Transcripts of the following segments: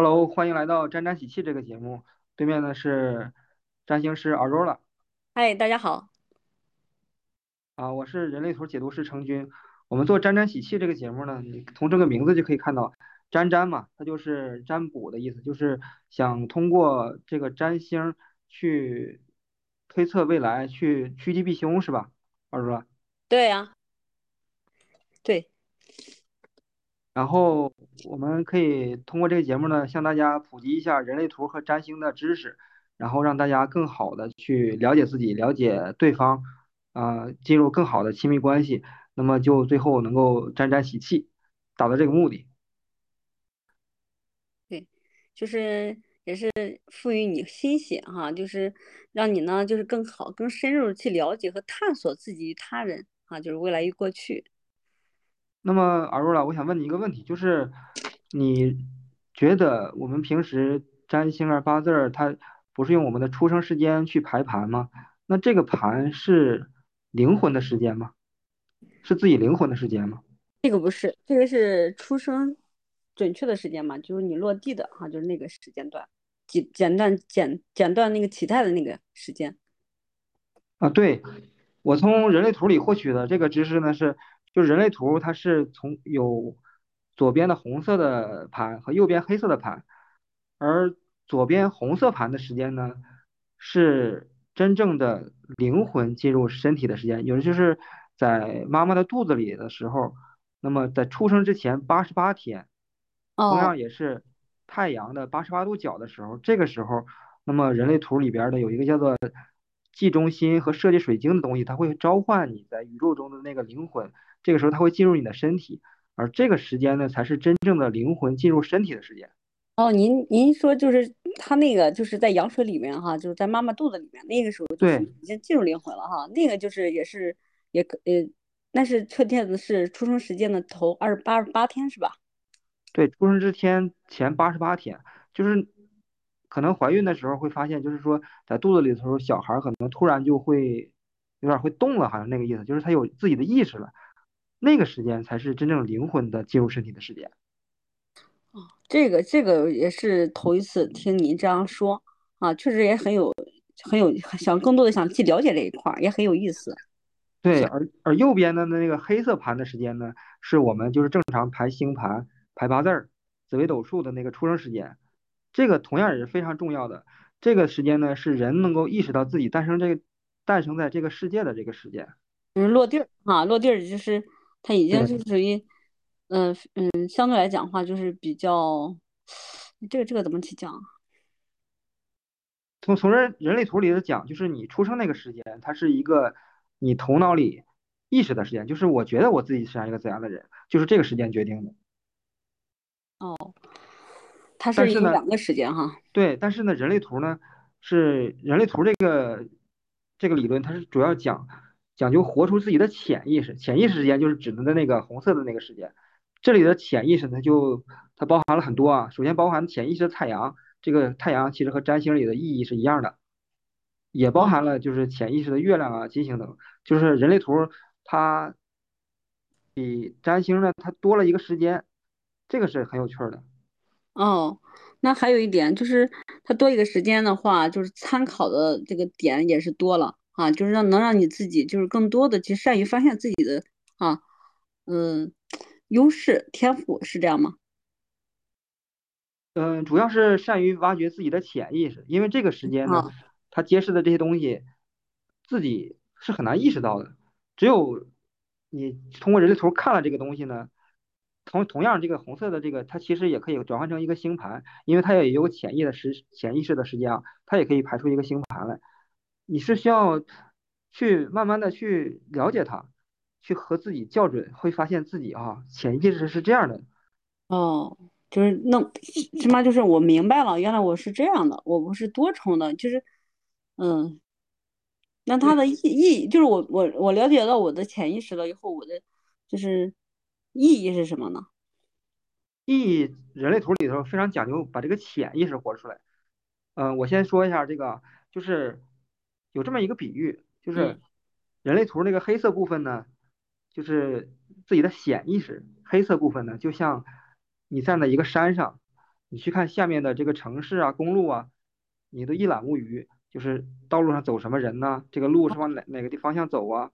Hello，欢迎来到沾沾喜气这个节目。对面呢是占星师 Aurora 嗨，大家好。啊，我是人类图解读师程军。我们做沾沾喜气这个节目呢，你从这个名字就可以看到，沾沾嘛，它就是占卜的意思，就是想通过这个占星去推测未来，去趋吉避凶，是吧，Aurora？对呀，对，然后我们可以通过这个节目呢，向大家普及一下人类图和占星的知识，然后让大家更好的去了解自己，了解对方，啊、进入更好的亲密关系，那么就最后能够沾沾喜气，达到这个目的。对，就是也是赋予你欣喜哈，就是让你呢，就是更好、更深入地去了解和探索自己与他人啊，就是未来与过去。那么尔若拉，我想问你一个问题，就是你觉得我们平时占星啊、八字儿，它不是用我们的出生时间去排盘吗？那这个盘是灵魂的时间吗？是自己灵魂的时间吗？这个不是，这个是出生准确的时间嘛，就是你落地的哈，就是那个时间段，剪剪断剪剪断那个脐带的那个时间。啊，对，我从人类图里获取的这个知识呢是，就是人类图它是从有左边的红色的盘和右边黑色的盘，而左边红色盘的时间呢是真正的灵魂进入身体的时间，有的就是在妈妈的肚子里的时候，那么在出生之前八十八天。同哦样也是太阳的八十八度角的时候，这个时候，那么人类图里边的有一个叫做记中心和设计水晶的东西，它会召唤你在宇宙中的那个灵魂，这个时候它会进入你的身体，而这个时间呢，才是真正的灵魂进入身体的时间。哦，您您说就是他那个就是在羊水里面哈，就是在妈妈肚子里面，那个时候就是对已经进入灵魂了哈，那个就是也是也可呃，那是确切的是出生时间的头二十八十八天是吧？对，出生之天前八十八天，就是可能怀孕的时候会发现，就是说在肚子里的时候，小孩儿可能突然就会有点儿会动了，好像那个意思，就是他有自己的意识了。那个时间才是真正灵魂的进入身体的时间。这个这个也是头一次听您这样说啊，确实也很有很有想更多的想去了解这一块儿，也很有意思。对，而而右边的那个黑色盘的时间呢，是我们就是正常排星盘、排八字儿、紫微斗数的那个出生时间，这个同样也是非常重要的。这个时间呢，是人能够意识到自己诞生这个诞生在这个世界的这个时间。就是落地儿啊，落地儿就是它已经是，属于嗯嗯，相对来讲的话就是比较这个这个怎么去讲？从从人人类图里的讲，就是你出生那个时间，它是一个你头脑里意识的时间，就是我觉得我自己是一个怎样的人，就是这个时间决定的。哦，它是一个两个时间哈。对，但是呢，人类图呢是人类图这个这个理论，它是主要讲讲究活出自己的潜意识。潜意识时间就是指的那个红色的那个时间。这里的潜意识呢，就它包含了很多啊。首先包含潜意识的太阳，这个太阳其实和占星里的意义是一样的，也包含了就是潜意识的月亮啊、金星等。就是人类图它比占星呢，它多了一个时间，这个是很有趣的。哦，那还有一点就是，它多一个时间的话，就是参考的这个点也是多了啊，就是让能让你自己就是更多的去善于发现自己的啊，嗯，优势天赋是这样吗？嗯，主要是善于挖掘自己的潜意识，因为这个时间呢，啊，他揭示的这些东西，自己是很难意识到的。只有你通过人类图看了这个东西呢，同同样这个红色的这个，它其实也可以转换成一个星盘，因为它也有潜意的时潜意识的时间啊，它也可以排出一个星盘来。你是需要去慢慢的去了解它，去和自己校准，会发现自己啊潜意识是这样的。哦，就是弄，起码就是我明白了，原来我是这样的，我不是多重的，就是嗯，那它对。的意意就是我我我了解到我的潜意识了以后，我的就是意义是什么呢？意义人类图里头非常讲究把这个潜意识活出来。嗯、我先说一下这个，就是有这么一个比喻，就嗯，是人类图那个黑色部分呢，就是自己的潜意识，黑色部分呢，就像你站在一个山上，你去看下面的这个城市啊、公路啊，你都一览无余，就是道路上走什么人呢？这个路是往哪哪个地方向走啊？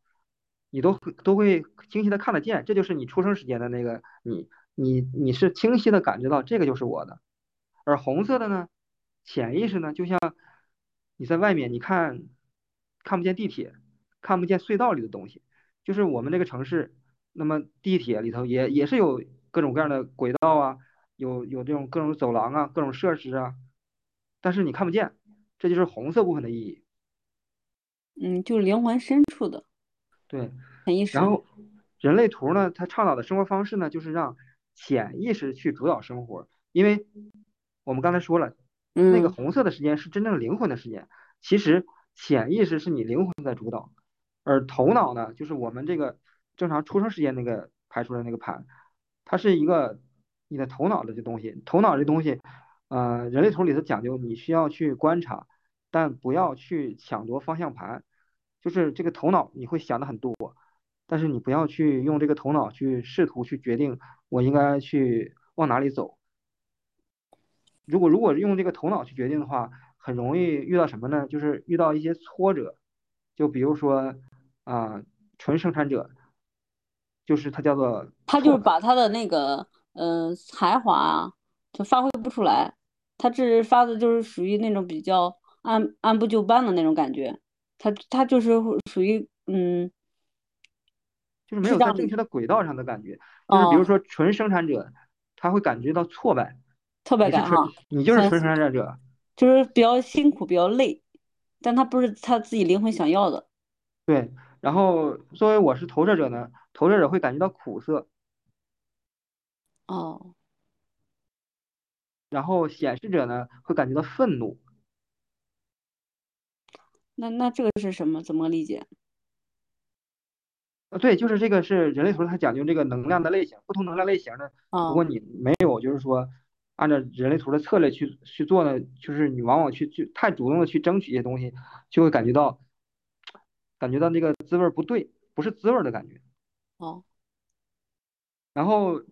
你都都会清晰的看得见，这就是你出生时间的那个你，你你是清晰的感觉到这个就是我的。而红色的呢，潜意识呢，就像你在外面，你看看不见地铁，看不见隧道里的东西，就是我们这个城市，那么地铁里头也也是有各种各样的轨道啊，有有这种各种走廊啊，各种设施啊，但是你看不见，这就是红色部分的意义。嗯，就灵魂深处的，对。然后人类图呢，它倡导的生活方式呢，就是让潜意识去主导生活，因为我们刚才说了，那个红色的时间是真正灵魂的时间，其实潜意识是你灵魂在主导，而头脑呢，就是我们这个正常出生时间那个排出来那个盘，它是一个你的头脑的这东西，头脑这东西，呃，人类图里头讲究你需要去观察。但不要去抢夺方向盘，就是这个头脑你会想的很多，但是你不要去用这个头脑去试图去决定我应该去往哪里走。如果如果用这个头脑去决定的话，很容易遇到什么呢？就是遇到一些挫折，就比如说啊，纯生产者，就是他叫做他就是把他的那个嗯才华就发挥不出来，他这发的就是属于那种比较。按按部就班的那种感觉，他他就是属于嗯，就是没有在正确的轨道上的感觉。就是比如说纯生产者，他会感觉到挫败，挫败感哈。你就是纯生产者，就是比较辛苦，比较累，但他不是他自己灵魂想要的。对，然后作为我是投射者呢，投射者会感觉到苦涩。哦。然后显示者呢，会感觉到愤怒。那那这个是什么？怎么理解？啊，对，就是这个是人类图，它讲究这个能量的类型，不同能量类型呢，如果你没有就是说按照人类图的策略去去做呢，就是你往往去去太主动的去争取一些东西，就会感觉到感觉到那个滋味不对，不是滋味的感觉。哦。然后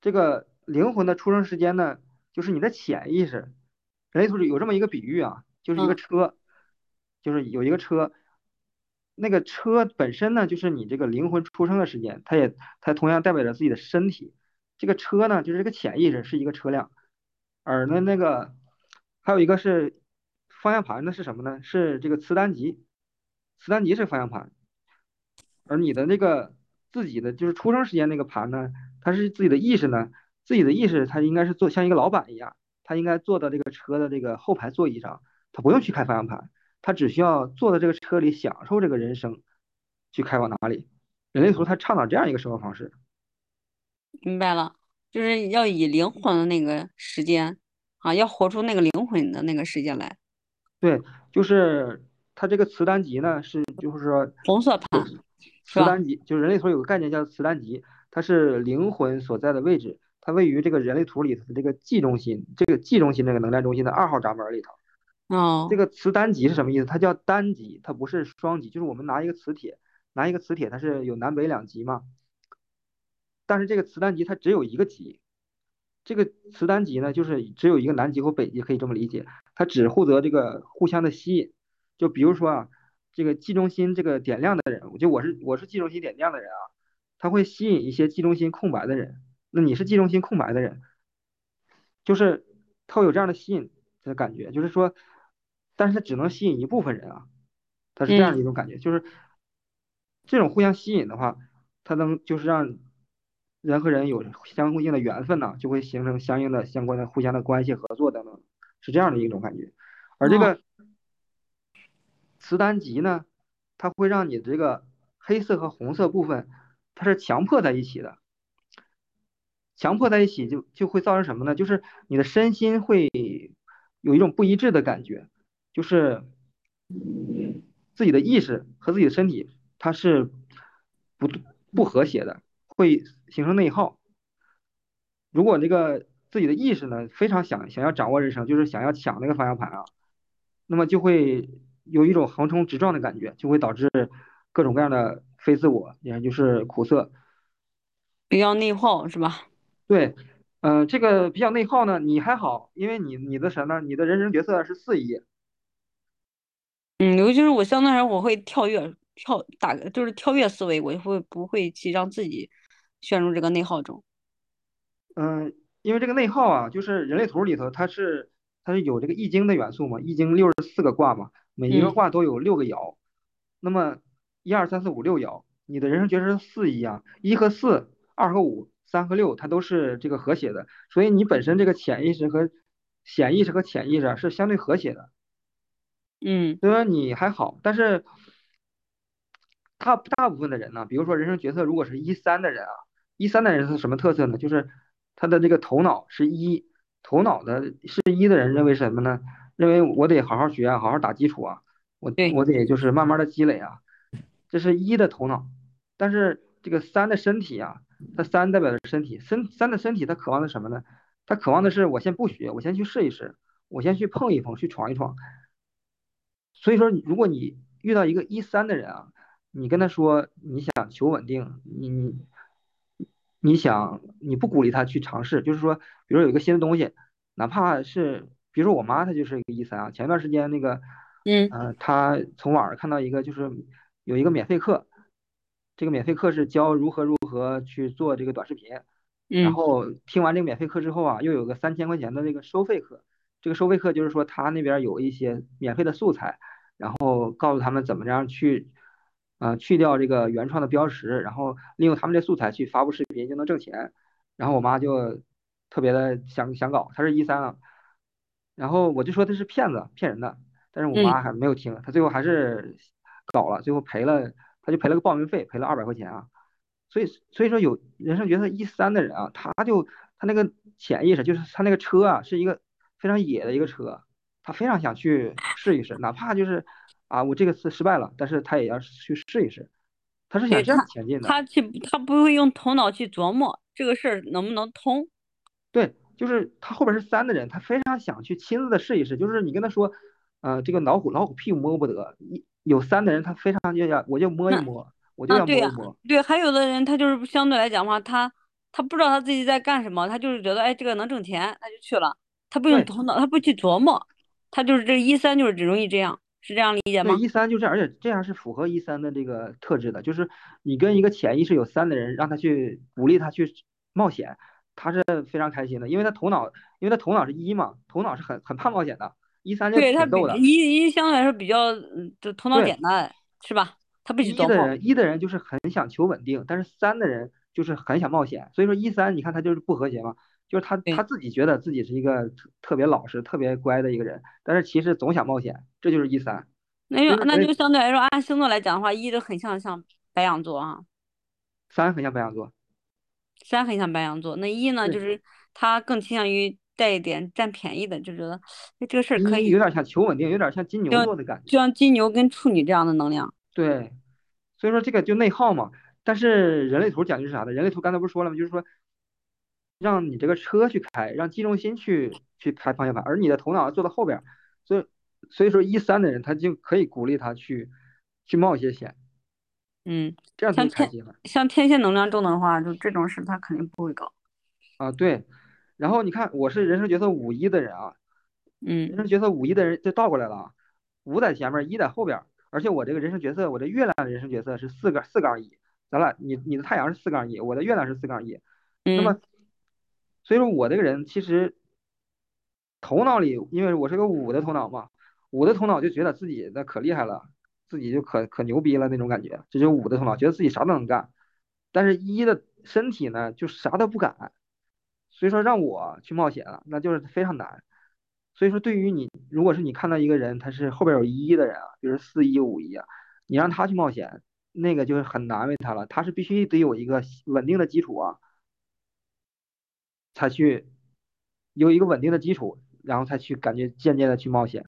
这个灵魂的出生时间呢，就是你的潜意识。人类图里有这么一个比喻啊，就是一个车。就是有一个车，那个车本身呢，就是你这个灵魂出生的时间，它也它同样代表着自己的身体。这个车呢，就是这个潜意识是一个车辆，而呢那个还有一个是方向盘，那是什么呢？是这个磁单极，磁单极是方向盘，而你的那个自己的就是出生时间那个盘呢，它是自己的意识呢，自己的意识它应该是坐像一个老板一样，他应该坐到这个车的这个后排座椅上，他不用去开方向盘。他只需要坐在这个车里享受这个人生，去开往哪里？人类图他倡导这样一个生活方式。明白了，就是要以灵魂的那个时间啊，要活出那个灵魂的那个时间来。对，就是它这个磁单极呢，是就是说红色盘，磁单极就是人类图有个概念叫磁单极，它是灵魂所在的位置，它位于这个人类图里头的这个 G 中心，这个 G 中心这个能量中心的二号闸门里头。哦，这个磁单极是什么意思？它叫单极，它不是双极。就是我们拿一个磁铁，拿一个磁铁，它是有南北两极嘛。但是这个磁单极它只有一个极，这个磁单极呢，就是只有一个南极和北极，可以这么理解。它只负责这个互相的吸引。就比如说啊，这个 G 中心这个点亮的人，就我是我是 G 中心点亮的人啊，他会吸引一些 G 中心空白的人。那你是 G 中心空白的人，就是他会有这样的吸引的感觉，就是说。但是他只能吸引一部分人啊，他是这样的一种感觉，就是这种互相吸引的话，它能就是让人和人有相互性的缘分呢，就会形成相应的相关的互相的关系合作等等，是这样的一种感觉。而这个磁单极呢，它会让你这个黑色和红色部分，它是强迫在一起的，强迫在一起就就会造成什么呢？就是你的身心会有一种不一致的感觉。就是自己的意识和自己的身体，它是不不和谐的，会形成内耗。如果这个自己的意识呢，非常想想要掌握人生，就是想要抢那个方向盘啊，那么就会有一种横冲直撞的感觉，就会导致各种各样的非自我，也就是苦涩，比较内耗，是吧？对，呃，这个比较内耗呢，你还好，因为你你的什么呢？你的人生角色是四一，嗯，尤其是我相对来说，我会跳跃跳打就是跳跃思维，我就会不会去让自己陷入这个内耗中。嗯，因为这个内耗啊，就是人类图里头它是它是有这个易经的元素嘛，易经六十四个卦嘛，每一个嗯卦都有六个爻，那么一二三四五六爻，你的人生角色是四一啊，一和四，二和五，三和六，它都是这个和谐的，所以你本身这个潜意识和显意识和潜意识啊是相对和谐的。嗯所以说你还好，但是大大部分的人呢，比如说人生角色如果是一三的人啊，一三的人是什么特色呢？就是他的这个头脑是一，头脑的是一的人认为什么呢？认为我得好好学啊，好好打基础啊，我对我得就是慢慢的积累啊，这是一的头脑。但是这个三的身体啊，它三代表的身体，身三的身体它渴望的什么呢？它渴望的是我先不学，我先去试一试，我先去碰一碰，去闯一闯。所以说，如果你遇到一个一三的人啊，你跟他说你想求稳定，你你你想你不鼓励他去尝试，就是说，比如有一个新的东西，哪怕是比如说我妈她就是一个一三啊，前段时间那个，嗯呃，她从网上看到一个就是有一个免费课，这个免费课是教如何如何去做这个短视频，然嗯后听完这个免费课之后啊，又有个三千块钱的那个收费课，这个收费课就是说他那边有一些免费的素材。然后告诉他们怎么样去，呃，去掉这个原创的标识，然后利用他们这素材去发布视频就能挣钱。然后我妈就特别的想想搞，她是一三啊，然后我就说他是骗子，骗人的，但是我嗯，妈还没有听，她最后还是搞了，最后赔了，她就赔了个报名费，赔了二百块钱啊。所以所以说有人生角色一三的人啊，他就他那个潜意识就是他那个车啊是一个非常野的一个车，他非常想去试一试，哪怕就是啊我这个次失败了，但是他也要去试一试，他是想这样前进的。他去他不会用头脑去琢磨这个事儿能不能通。对，就是他后边是三的人，他非常想去亲自的试一试，就是你跟他说，呃，这个老虎老虎屁股摸不得，一有三的人他非常就要我就摸一摸，我就啊，要摸一摸。对，还有的人他就是相对来讲的话，他他不知道他自己在干什么，他就是觉得哎这个能挣钱，他就去了，他不用，头脑，他不去琢磨，他就是这一三就是只容易这样，是这样理解对，吗？一三就这样，而且这样是符合一三的这个特质的，就是你跟一个潜意识有三的人，让他去鼓励他去冒险，他是非常开心的，因为他头脑，因为他头脑是一嘛，头脑是很很怕冒险的，一三就对，他比挺逗的，一一相对来说比较嗯，就头脑，简单，是吧？他不。一的人，一的人就是很想求稳定，但是三的人就是很想冒险，所以说一三你看他就是不和谐嘛，就是他他，自己觉得自己是一个特特别老实、特别乖的一个人，但是其实总想冒险，这就是一三，那就那就相对来说，按星座来讲的话，一就很像像白羊座啊，三很像白羊座，三很像白羊座，那一呢，就。是他更倾向于带一点占便宜的，就觉得哎这个事儿可以，有点像求稳定，有点像金牛座的感觉。就像金牛跟处女这样的能量。对，所以说这个就内耗嘛。但是人类图讲究是啥呢？人类图刚才不是说了吗？就是说让你这个车去开，让机中心去去开方向盘，而你的头脑坐在后边儿。所以所以说一三的人他就可以鼓励他去去冒一些险，嗯，这样才像天像天线能量重的话，就这种事他肯定不会搞。啊。对，然后你看我是人生角色五一的人啊，嗯人嗯生角色五一的人就倒过来了啊，五在前面，一在后边儿，而且我这个人生角色，我这月亮的人生角色是四个四杠一，咱俩你你的太阳是四杠一，我的月亮是四杠一，那嗯，么所以说我这个人其实头脑里，因为我是个五的头脑嘛，五的头脑就觉得自己那可厉害了，自己就可可牛逼了那种感觉，这就五的头脑，觉得自己啥都能干，但是一的身体呢就啥都不敢，所以说让我去冒险了，那就是非常难。所以说，对于你，如果是你看到一个人，他是后边有一的人啊，比如四一五一啊，你让他去冒险，那个就是很难为他了。他是必须得有一个稳定的基础啊，才去有一个稳定的基础，然后才去感觉渐渐的去冒险。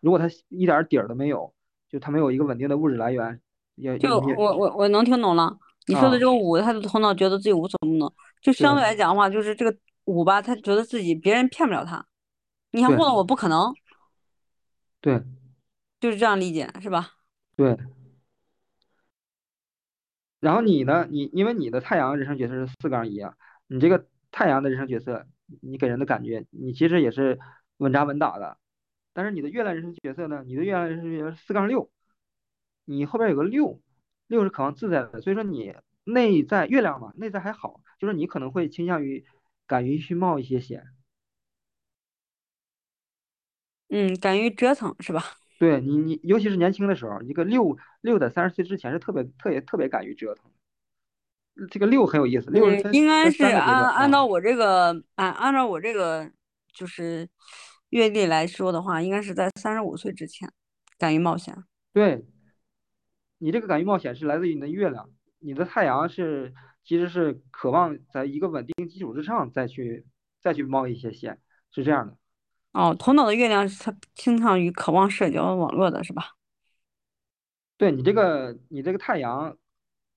如果他一点底儿都没有，就他没有一个稳定的物质来源，也就我我我能听懂了。你说的这啊，个五，他的头脑觉得自己无所不能，就相对对来讲的话，就是这个五吧，他觉得自己别人骗不了他，你想糊对弄我不可能，对就是这样理解，是吧？对。然后你呢？你因为你的太阳人生角色是四杠一啊，你这个太阳的人生角色，你给人的感觉，你其实也是稳扎稳打的。但是你的月亮人生角色呢？你的月亮人生角色四杠六，你后边有个六，六是渴望自在的，所以说你内在月亮嘛，内在还好，就是你可能会倾向于敢于去冒一些险。嗯，敢于折腾是吧？对你，你尤其是年轻的时候，一个六六在三十岁之前是特别特别特别敢于折腾。这个六很有意思，六应该是。按按照我这个按按照我这个就是阅历来说的话，应该是在三十五岁之前敢于冒险。对，你这个敢于冒险是来自于你的月亮，你的太阳是其实是渴望在一个稳定基础之上再去再去冒一些险，是这样的。哦，头脑的月亮是它倾向于渴望社交网络的是吧？对你这个你这个太阳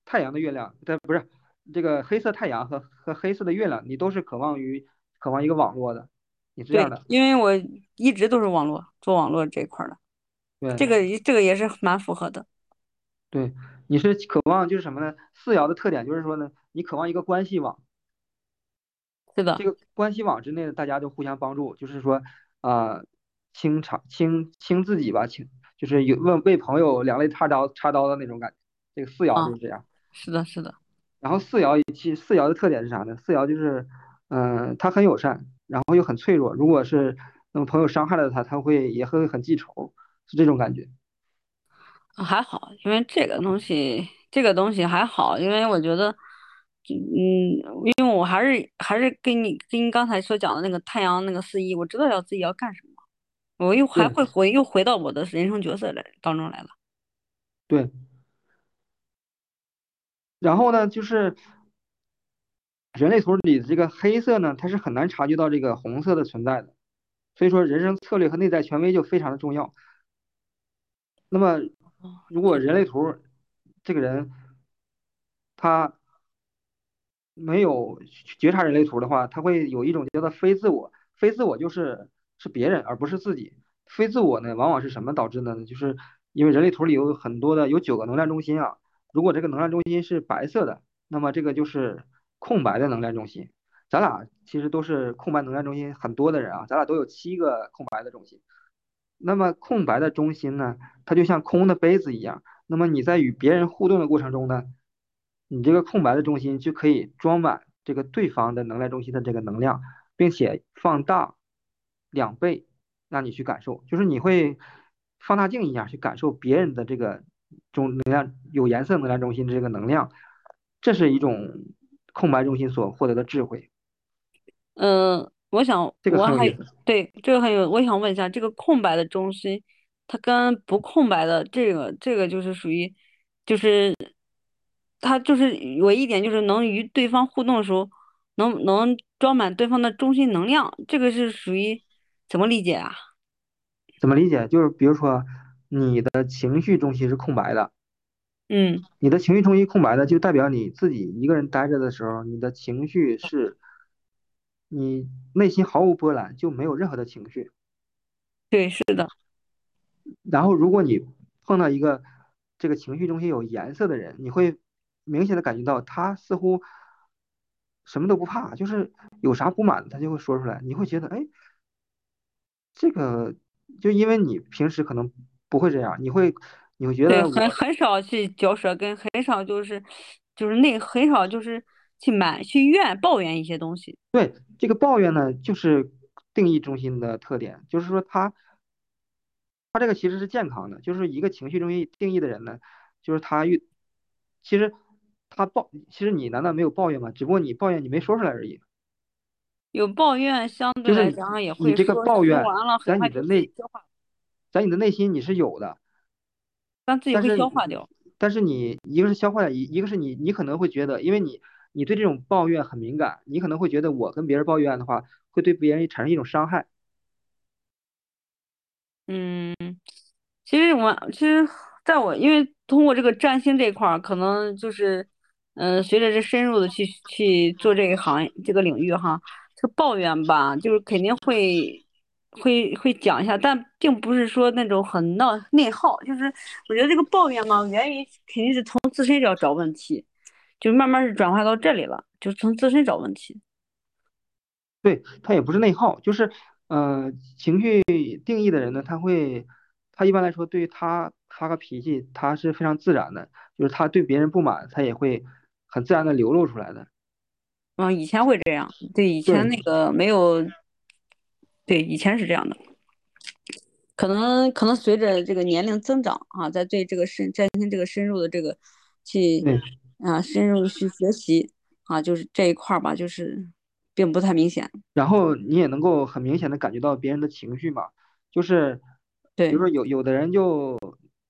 太阳的月亮，它，不是这个黑色太阳和和黑色的月亮，你都是渴望于渴望一个网络的，你是这样对，的。因为我一直都是网络做网络这一块儿的，对这个这个也是蛮符合的。对，你是渴望就是什么呢？四爻的特点就是说呢，你渴望一个关系网。是的，这个关系网之内的大家就互相帮助，就是说，啊、清场清清自己吧，清就是有问为朋友两肋插刀插刀的那种感觉。这个四爻啊，就是这样。是的，是的。然后四爻其实四爻的特点是啥呢？四爻就是，嗯、他很友善，然后又很脆弱。如果是那么朋友伤害了他，他会也会很记仇，是这种感觉。还好，因为这个东西，这个东西还好，因为我觉得，嗯，因为我还是还是跟你跟你刚才所讲的那个太阳那个四一，我知道要自己要干什么，我又还会回又回到我的人生角色来当中来了。对。然后呢，就是人类图里的这个黑色呢，它是很难察觉到这个红色的存在的。所以说，人生策略和内在权威就非常的重要。那么，如果人类图这个人他没有觉察人类图的话，他会有一种叫做非自我。非自我就是是别人，而不是自己。非自我呢，往往是什么导致的呢？就是因为人类图里有很多的有九个能量中心啊。如果这个能量中心是白色的，那么这个就是空白的能量中心。咱俩其实都是空白能量中心很多的人啊，咱俩都有七个空白的中心。那么空白的中心呢，它就像空的杯子一样。那么你在与别人互动的过程中呢，你这个空白的中心就可以装满这个对方的能量中心的这个能量，并且放大两倍，让你去感受，就是你会放大镜一样去感受别人的这个中能量有颜色能量中心的这个能量，这是一种空白中心所获得的智慧，嗯，我想这个我还。对这个很有，我想问一下，这个空白的中心，它跟不空白的这个这个就是属于，就是它就是有一点就是能与对方互动的时候，能能装满对方的中心能量，这个是属于怎么理解啊？怎么理解？就是比如说你的情绪中心是空白的。嗯，你的情绪中心空白的，就代表你自己一个人待着的时候，你的情绪是，你内心毫无波澜，就没有任何的情绪。对，是的，然后，如果你碰到一个这个情绪中心有颜色的人，你会明显的感觉到他似乎什么都不怕，就是有啥不满他就会说出来。你会觉得，哎，这个就因为你平时可能不会这样，你会你会觉，得我很很少去嚼舌根，很少就是就是那很少就是去埋去怨抱怨一些东西。对这个抱怨呢，就是定义中心的特点，就是说他他这个其实是健康的，就是一个情绪中心定义的人呢，就是他越其实他抱，其实你难道没有抱怨吗？只不过你抱怨你没说出来而已。有抱怨，相对来讲也你这个会说，抱怨在你的内在你的内心你是有的，但自己会消化掉。但是你一个是消化掉，一一个是你你可能会觉得，因为你你对这种抱怨很敏感，你可能会觉得我跟别人抱怨的话，会对别人产生一种伤害。嗯，其实我其实在我因为通过这个占星这一块儿，可能就是嗯、呃随着这深入的去去做这个行业这个领域哈，这个抱怨吧，就是肯定会会会讲一下，但并不是说那种很闹内耗，就是我觉得这个抱怨嘛，源于肯定是从自身要找问题，就慢慢是转化到这里了，就从自身找问题。对，他也不是内耗，就是呃，情绪定义的人呢，他会，他一般来说对于他发个脾气，他是非常自然的，就是他对别人不满，他也会很自然的流露出来的。嗯，以前会这样，对，以前那个没有，对，以前是这样的。可能可能随着这个年龄增长啊，在对这个深在行这个深入的这个去对，啊深入去学习啊，就是这一块儿吧，就是并不太明显。然后你也能够很明显的感觉到别人的情绪嘛，就是比如，说有有的人就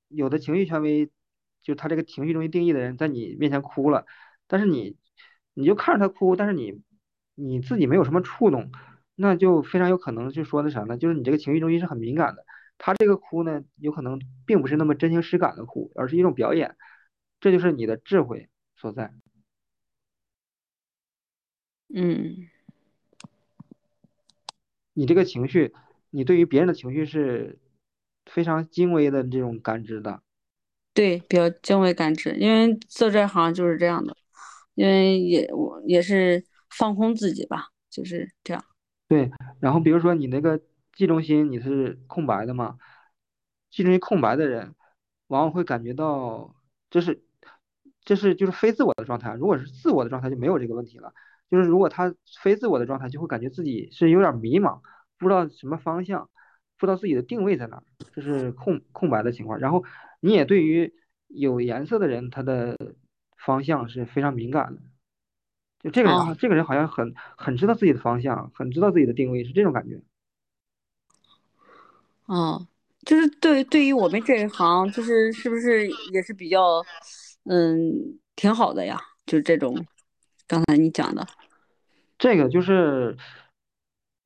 有的情绪权威，就他这个情绪中心定义的人在你面前哭了，但是你你就看着他哭，但是你你自己没有什么触动，那就非常有可能就说的啥呢？就是你这个情绪中心是很敏感的，他这个哭呢，有可能并不是那么真情实感的哭，而是一种表演，这就是你的智慧所在。嗯，你这个情绪，你对于别人的情绪是非常精微的这种感知的。对，比较精微感知，因为做这行就是这样的，因为也我也是放空自己吧，就是这样。对，然后比如说你那个记中心你是空白的嘛，记中心空白的人，往往会感觉到这是这是就是非自我的状态。如果是自我的状态就没有这个问题了，就是如果他非自我的状态，就会感觉自己是有点迷茫，不知道什么方向，不知道自己的定位在哪，这是空空白的情况。然后你也对于有颜色的人，他的方向是非常敏感的。就这个人这个人好像很很知道自己的方向，很知道自己的定位，是这种感觉。哦，就是对对于我们这一行，就是是不是也是比较嗯挺好的呀？就这种刚才你讲的。这个就是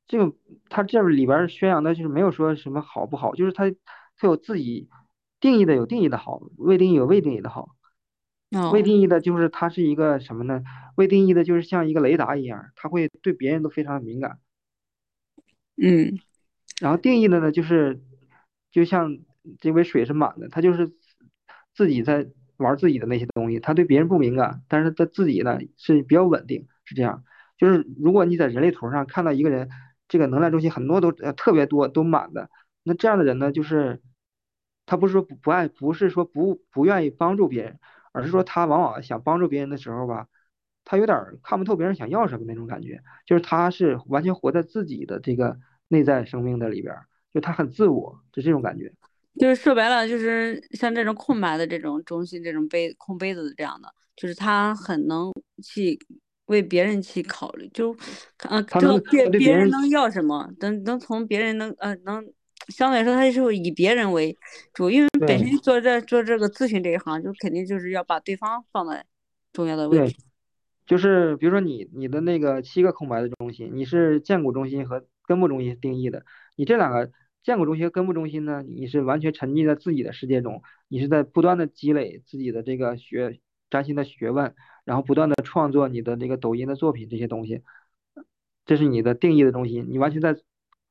这个，他这里边儿宣扬的就是没有说什么好不好，就是他他有自己定义的有定义的好，未定义有未定义的好。未哦，定义的就是它是一个什么呢？未定义的就是像一个雷达一样，它会对别人都非常的敏感。嗯，然后定义的呢，就是就像这杯水是满的，它就是自己在玩自己的那些东西，它对别人不敏感，但是它自己呢是比较稳定，是这样。就是如果你在人类图上看到一个人，这个能量中心很多都呃特别多都满的，那这样的人呢，就是他不是说不不爱，不是说不不愿意帮助别人，而是说他往往想帮助别人的时候吧，他有点儿看不透别人想要什么那种感觉。就是他是完全活在自己的这个内在生命的里边儿，就他很自我，就这种感觉。就是说白了，就是像这种空白的这种中心，这种杯空杯子这样的，就是他很能去为别人去考虑，就呃知道他能别别人能要什么，能能从别人能呃能相对来说，他是以别人为主，因为本身做这做这个咨询这一行，就肯定就是要把对方放在重要的位置。就是比如说你你的那个七个空白的中心，你是建骨中心和根部中心定义的，你这两个建骨中心和根部中心呢，你是完全沉浸在自己的世界中，你是在不断的积累自己的这个学占星的学问，然后不断的创作你的这个抖音的作品这些东西，这是你的定义的中心，你完全在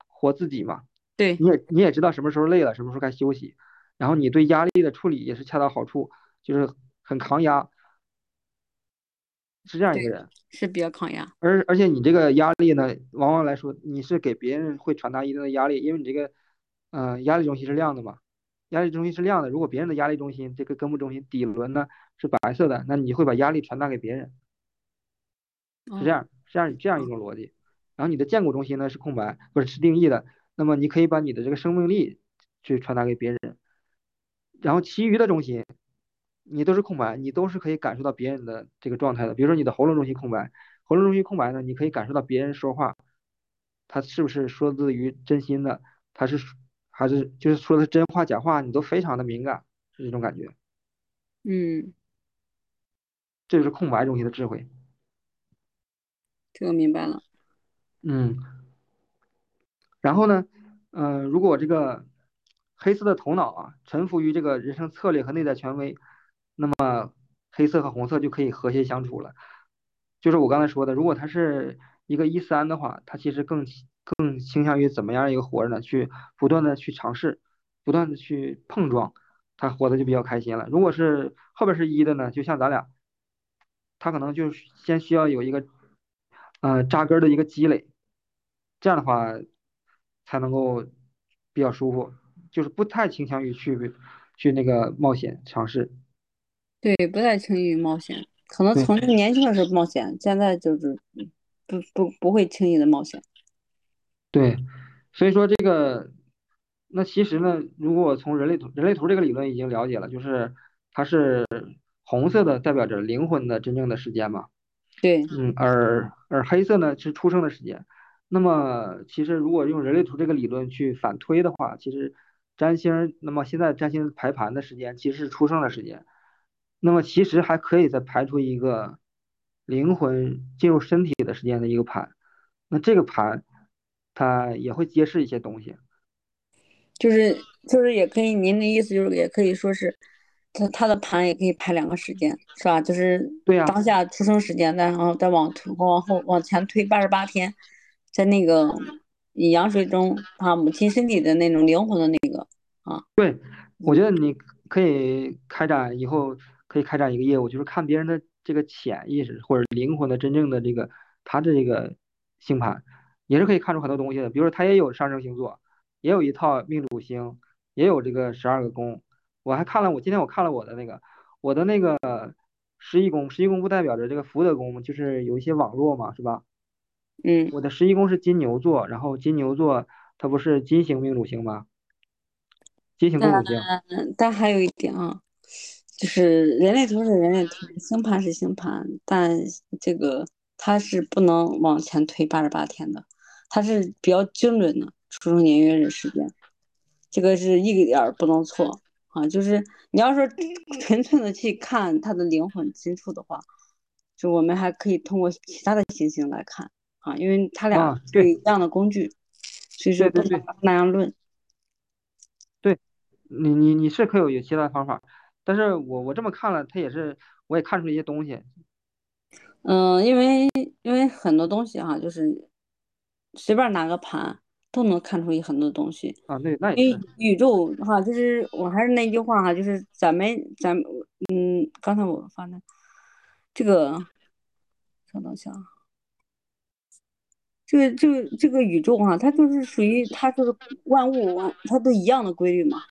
活自己嘛。对你也你也知道什么时候累了，什么时候该休息，然后你对压力的处理也是恰到好处，就是很抗压，是这样一个，人。是比较抗压。而而且你这个压力呢，往往来说你是给别人会传达一定的压力，因为你这个，呃，压力中心是亮的嘛，压力中心是亮的。如果别人的压力中心这个根部中心底轮呢是白色的，那你会把压力传达给别人，是这哦，样，是这样这样一种逻辑。然后你的建骨中心呢是空白，不是是定义的，那么你可以把你的这个生命力去传达给别人。然后其余的中心你都是空白，你都是可以感受到别人的这个状态的。比如说你的喉咙中心空白，喉咙中心空白呢，你可以感受到别人说话，他是不是说自于真心的，他是还是就是说的是真话假话，你都非常的敏感，是这种感觉。嗯，这就是空白中心的智慧。这个明白了。嗯，然后呢，嗯、如果这个黑色的头脑啊，臣服于这个人生策略和内在权威，那么黑色和红色就可以和谐相处了。就是我刚才说的，如果他是一个一三的话，他其实更更倾向于怎么样一个活着呢？去不断的去尝试，不断的去碰撞，他活的就比较开心了。如果是后边是一的呢，就像咱俩，他可能就先需要有一个呃扎根的一个积累，这样的话才能够比较舒服，就是不太倾向于去去那个冒险尝试。对，不太轻易冒险，可能对曾经年轻的时候冒险，现在就是不不不会轻易的冒险。对，所以说这个，那其实呢，如果从人类图人类图这个理论已经了解了，就是它是红色的代表着灵魂的真正的时间嘛。对，嗯，而而黑色呢是出生的时间。那么其实如果用人类图这个理论去反推的话，其实占星，那么现在占星排盘的时间其实是出生的时间。那么其实还可以再排出一个灵魂进入身体的时间的一个盘。那这个盘它也会揭示一些东西。就是就是也可以，您的意思就是也可以说是，它它的盘也可以排两个时间，是吧？就是对呀当下出生时间，然后再往推往后往前推八十八天，在那个羊水中啊，母亲身体的那种灵魂的那个啊，对，我觉得你可以开展以后可以开展一个业务，就是看别人的这个潜意识或者灵魂的真正的这个他的这个星盘，也是可以看出很多东西的。比如说他也有上升星座，也有一套命主星，也有这个十二个宫。我还看了，我今天我看了我的那个我的那个十一宫，十一宫不代表着这个福德宫吗？就是有一些网络嘛，是吧？嗯，我的十一宫是金牛座，然后金牛座它不是金星命主星吗？金星命主星。嗯，但还有一点啊，就是人类图是人类图，星盘是星盘，但这个它是不能往前推八十八天的，它是比较精准的出生年月日时间，这个是一点儿不能错啊。就是你要说纯粹的去看它的灵魂深处的话，就我们还可以通过其他的行星来看啊，因为他俩啊对是一样的工具，所以说对对对不能那样论。对你你你是可以有有其他方法，但是我我这么看了，他也是我也看出了一些东西嗯，因为因为很多东西哈、就是随便拿个盘都能看出一很多东西。啊，那那也因为，宇宙哈、就是我还是那句话哈、就是咱们咱嗯，刚才我发的这个，稍等一下啊，这个这个这个宇宙哈、它就是属于它就是万物万它都一样的规律嘛。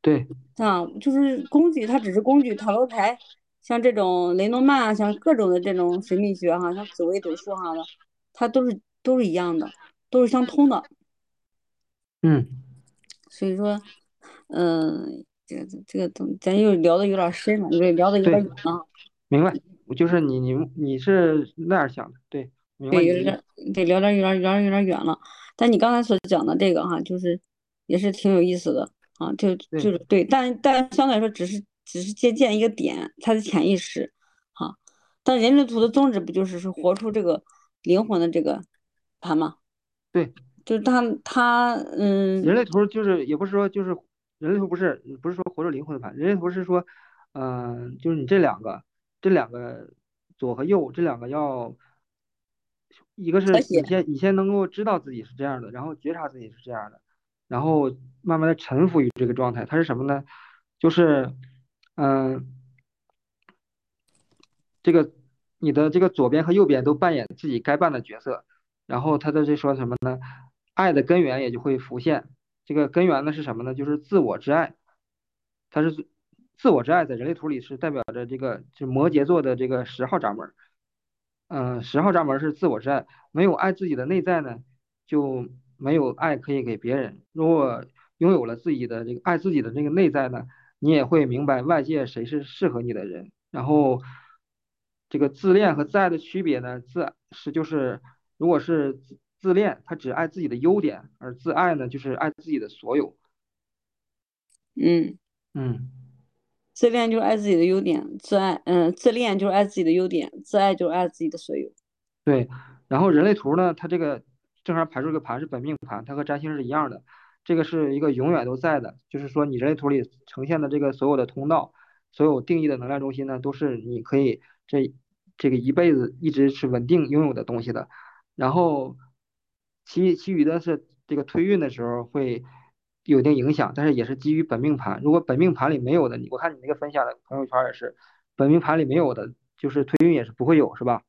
对啊，就是工具，它只是工具。塔罗牌，像这种雷诺曼啊，像各种的这种神秘学哈，像紫微斗数哈的，它都是都是一样的，都是相通的。嗯，所以说，嗯、这个这个东，咱又聊的有点深了，因为聊的有点远了。明白，我就是你你你是那样想的，对，对，有点对，聊点有点有点有点远了。但你刚才所讲的这个哈，就是也是挺有意思的啊，就就是对，但但相对来说只是只是借鉴一个点，他的潜意识哈。但人类图的宗旨不就是是活出这个灵魂的这个盘吗？对，就是他他嗯人类图就是也不是说就是人类图不是不是说活出灵魂的盘，人类图是说，嗯、就是你这两个这两个左和右这两个要，一个是你先你先能够知道自己是这样的，然后觉察自己是这样的，然后慢慢的臣服于这个状态，它是什么呢？就是嗯、这个你的这个左边和右边都扮演自己该扮的角色，然后他的这说什么呢？爱的根源也就会浮现。这个根源呢是什么呢？就是自我之爱。它是自我之爱，在人类图里是代表着这个，就是摩羯座的这个十号闸门。嗯，十号闸门是自我之爱，没有爱自己的内在呢，就没有爱可以给别人。如果拥有了自己的这个爱自己的这个内在呢，你也会明白外界谁是适合你的人。然后，这个自恋和自爱的区别呢，自是就是如果是自自恋，他只爱自己的优点，而自爱呢，就是爱自己的所有。嗯，嗯，自恋就是爱自己的优点，自爱嗯自恋就是爱自己的优点，自爱就是爱自己的所有。对。然后人类图呢，它这个正常排出个盘是本命盘，它和占星是一样的，这个是一个永远都在的，就是说你人类图里呈现的这个所有的通道，所有定义的能量中心呢，都是你可以这这个一辈子一直是稳定拥有的东西的。然后其其余的是这个推运的时候会有一定影响，但是也是基于本命盘。如果本命盘里没有的，你我看你那个分享的朋友圈也是，本命盘里没有的，就是推运也是不会有，是吧？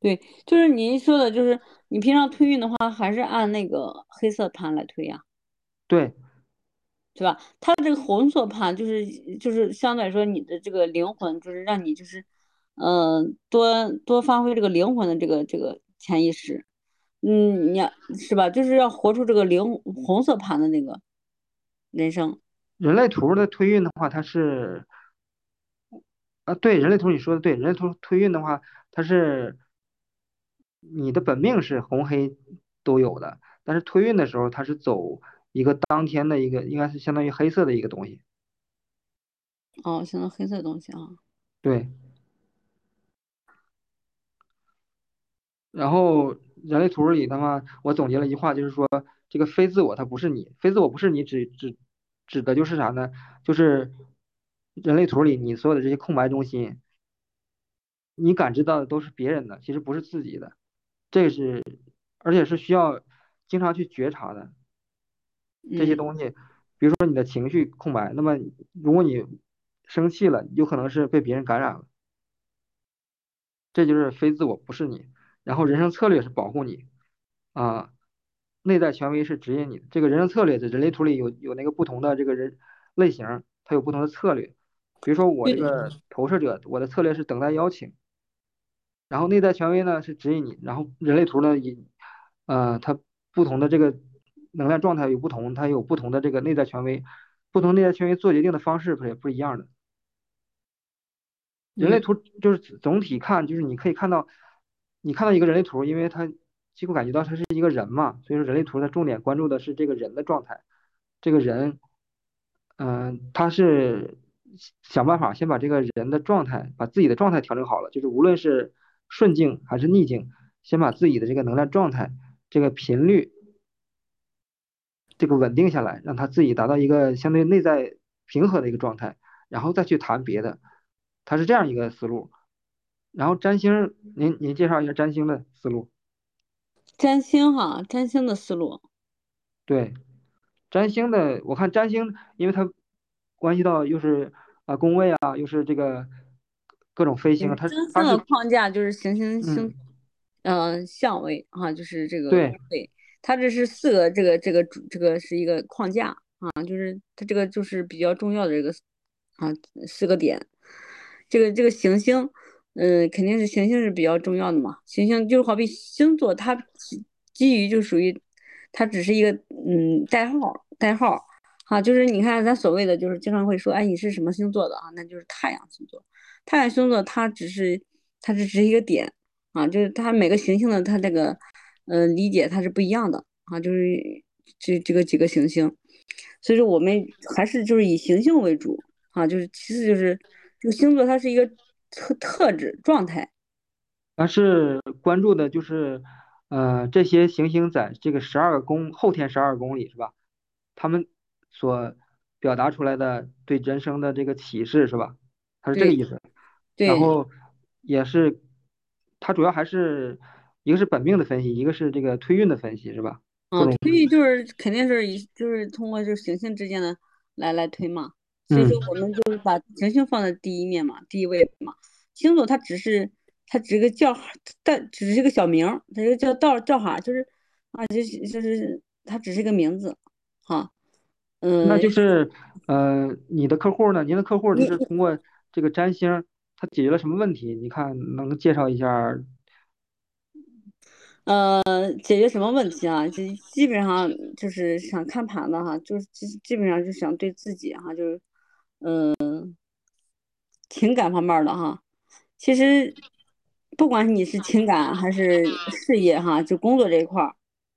对，就是您说的，就是你平常推运的话，还是按那个黑色盘来推呀，对，对吧？它这个红色盘就是就是相对来说，你的这个灵魂就是让你就是，嗯、多多发挥这个灵魂的这个这个潜意识，嗯，你要是吧？就是要活出这个灵红色盘的那个人生。人类图的推运的话，它是啊，对，人类图你说的对，人类图推运的话，它是你的本命是红黑都有的，但是推运的时候，它是走一个当天的一个，应该是相当于黑色的一个东西。哦，现在黑色的东西啊，对，然后人类图里的话，我总结了一句话，就是说这个非自我它不是你，非自我不是你指指指的就是啥呢？就是人类图里你所有的这些空白中心，你感知到的都是别人的，其实不是自己的，这是而且是需要经常去觉察的。这些嗯东西，比如说你的情绪空白，那么如果你生气了，有可能是被别人感染了，这就是非自我，不是你。然后人生策略是保护你啊，内在权威是指引你的。这个人生策略在人类图里有有那个不同的这个人类型，它有不同的策略。比如说我这，个投射者，我的策略是等待邀请，然后内在权威呢是指引你，然后人类图呢也呃它不同的这个能量状态有不同，它有不同的这个内在权威，不同内在权威做决定的方式不也不一样的。人类嗯图就是总体看，就是你可以看到，你看到一个人类图，因为它几乎感觉到他是一个人嘛，所以说人类图它重点关注的是这个人的状态，这个人，嗯、他是想办法先把这个人的状态，把自己的状态调整好了，就是无论是顺境还是逆境，先把自己的这个能量状态、这个频率、这个稳定下来，让他自己达到一个相对内在平和的一个状态，然后再去谈别的，他是这样一个思路。然后占星，您您介绍一下占星的思路。占星哈，占星的思路。对，占星的，我看占星，因为它关系到又是啊宫位啊，又是这个各种飞星啊，嗯，它真星的是框架就是行星星，嗯呃，相位啊，就是这个宫对，位，它这是四个，这个这个主这个是一个框架啊，就是它这个就是比较重要的这个啊四个点，这个这个行星，嗯、肯定是行星是比较重要的嘛，行星就好比星座，它基基于就属于它只是一个嗯代号代号。啊，就是你看咱所谓的就是经常会说，哎，你是什么星座的啊？那就是太阳星座。太阳星座它只是它只是一个点啊，就是它每个行星的它这个呃理解它是不一样的。啊，就是这这个几个行星，所以说我们还是就是以行星为主。啊，就是其次就是这个星座它是一个特特质状态，而是关注的就是呃这些行星在这个十二个宫后天十二宫里是吧？他们所表达出来的对人生的这个启示是吧？他是这个意思。然后也是它主要还是一个是本命的分析，一个是这个推运的分析是吧？各啊，种推运就是肯定是一就是通过就是行星之间的来来推嘛，所以说嗯。我们就是把行星放在第一面嘛，第一位嘛。星座它只是它只是个叫号，但只是个小名儿，它是个叫道叫哈，就是啊，就是就是它只是个名字，哈，嗯那嗯，就是呃，你的客户呢？您的客户就是通过这个占星，他解决了什么问题？你看能介绍一下呃解决什么问题啊？就基本上就是想看盘的哈，就是基基本上就想对自己哈，就是嗯情感方面的哈。其实不管你是情感还是事业哈，就工作这一块儿